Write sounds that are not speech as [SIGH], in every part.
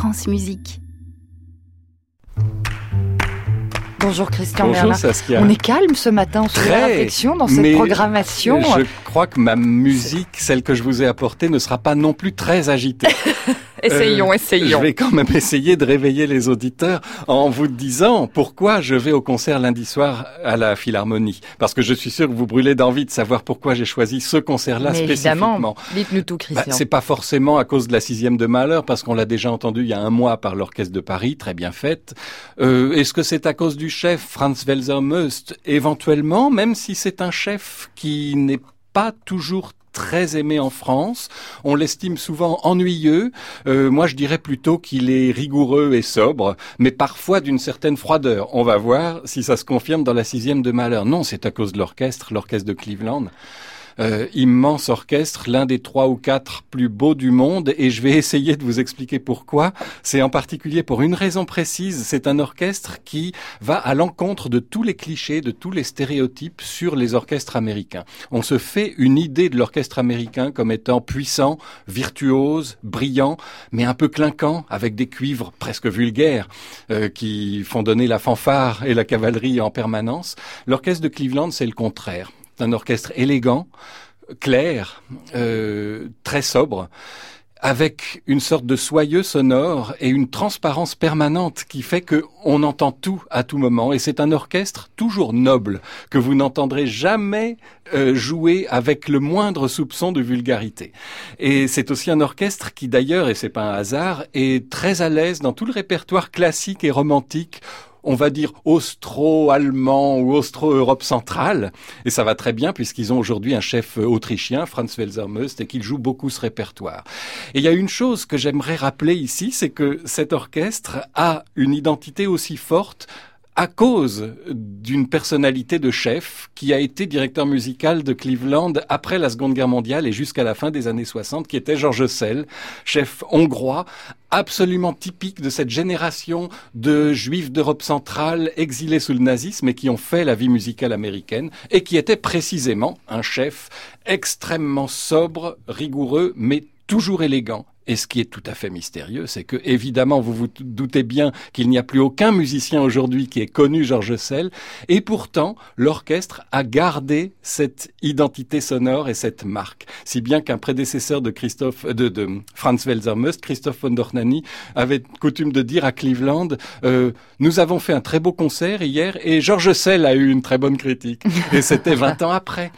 France Musique. Bonjour Christian Bonjour Bernard. Saskia. On est calme ce matin sur la Très, réflexion dans cette mais programmation. Je crois que ma musique, celle que je vous ai apportée, ne sera pas non plus très agitée. [LAUGHS] Essayons, Euh, essayons. Je vais quand même essayer de réveiller les auditeurs en vous disant pourquoi je vais au concert lundi soir à la Philharmonie. Parce que je suis sûr que vous brûlez d'envie de savoir pourquoi j'ai choisi ce concert-là spécifiquement. évidemment, dites-nous tout Bah, Christian. c'est pas forcément à cause de la sixième de Mahler, parce qu'on l'a déjà entendu il y a un mois par l'Orchestre de Paris, très bien faite. Euh, Est-ce que c'est à cause du chef Franz Welser Möst Éventuellement, même si c'est un chef qui n'est pas toujours très aimé en France. On l'estime souvent ennuyeux. Euh, moi, je dirais plutôt qu'il est rigoureux et sobre, mais parfois d'une certaine froideur. On va voir si ça se confirme dans la sixième de Mahler. Non, c'est à cause de l'orchestre, l'orchestre de Cleveland. Euh, immense orchestre, l'un des trois ou quatre plus beaux du monde, et je vais [LAUGHS] essayer de vous expliquer pourquoi. C'est en particulier pour une raison précise. C'est un orchestre qui va à l'encontre de tous les clichés, de tous les stéréotypes sur les orchestres américains. On se fait une idée de l'orchestre américain comme étant puissant, virtuose, brillant, mais un peu clinquant, avec des cuivres presque vulgaires euh, qui font donner la fanfare et la cavalerie en permanence. L'orchestre de Cleveland, c'est le contraire. Un orchestre élégant, clair, euh, très sobre, avec une sorte de soyeux sonore et une transparence permanente qui fait que on entend tout à tout moment. Et c'est un orchestre toujours noble que vous n'entendrez jamais euh, jouer avec le moindre soupçon de vulgarité. Et c'est aussi un orchestre qui d'ailleurs, et c'est pas un hasard, est très à l'aise dans tout le répertoire classique et romantique on va dire austro-allemand ou austro-Europe centrale. Et ça va très bien puisqu'ils ont aujourd'hui un chef autrichien, Franz Welser Möst, et qu'il joue beaucoup ce répertoire. Et il y a une chose que j'aimerais rappeler ici, c'est que cet orchestre a une identité aussi forte à cause d'une personnalité de chef qui a été directeur musical de Cleveland après la Seconde Guerre mondiale et jusqu'à la fin des années 60, qui était Georges Sell, chef hongrois, absolument typique de cette génération de juifs d'Europe centrale exilés sous le nazisme et qui ont fait la vie musicale américaine et qui était précisément un chef extrêmement sobre, rigoureux, mais toujours élégant. Et ce qui est tout à fait mystérieux, c'est que, évidemment, vous vous doutez bien qu'il n'y a plus aucun musicien aujourd'hui qui ait connu Georges Sell, et pourtant, l'orchestre a gardé cette identité sonore et cette marque. Si bien qu'un prédécesseur de Christophe, de, de Franz Welser Möst, Christophe von Dornani, avait coutume de dire à Cleveland, euh, nous avons fait un très beau concert hier, et Georges Sell a eu une très bonne critique. Et c'était 20 ans après.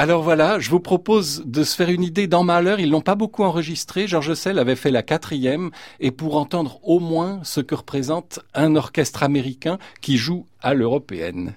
Alors voilà, je vous propose de se faire une idée dans Mahler. Ils l'ont pas beaucoup enregistré. Georges Sell avait fait la quatrième. Et pour entendre au moins ce que représente un orchestre américain qui joue à l'européenne.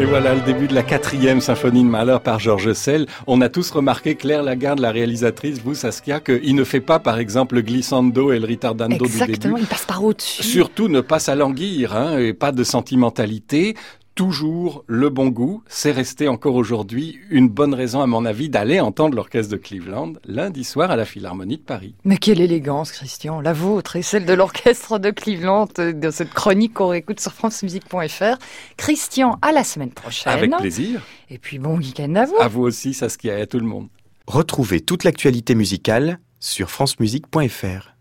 Et voilà le début de la quatrième symphonie de Mahler par Georges Sell. On a tous remarqué, Claire Lagarde, la réalisatrice, vous Saskia, qu'il ne fait pas par exemple le glissando et le ritardando Exactement, du il passe par au-dessus. début. Surtout ne pas s'alanguir, hein, et pas de sentimentalité. Toujours le bon goût, c'est resté encore aujourd'hui une bonne raison à mon avis d'aller entendre l'orchestre de Cleveland lundi soir à la Philharmonie de Paris. Mais quelle élégance, Christian, la vôtre et celle de l'orchestre de Cleveland, euh, de cette chronique qu'on réécoute sur francemusique.fr. Christian, à la semaine prochaine. Avec plaisir. Et puis bon week-end à vous. À vous aussi Saskia et à tout le monde. Retrouvez toute l'actualité musicale sur francemusique.fr.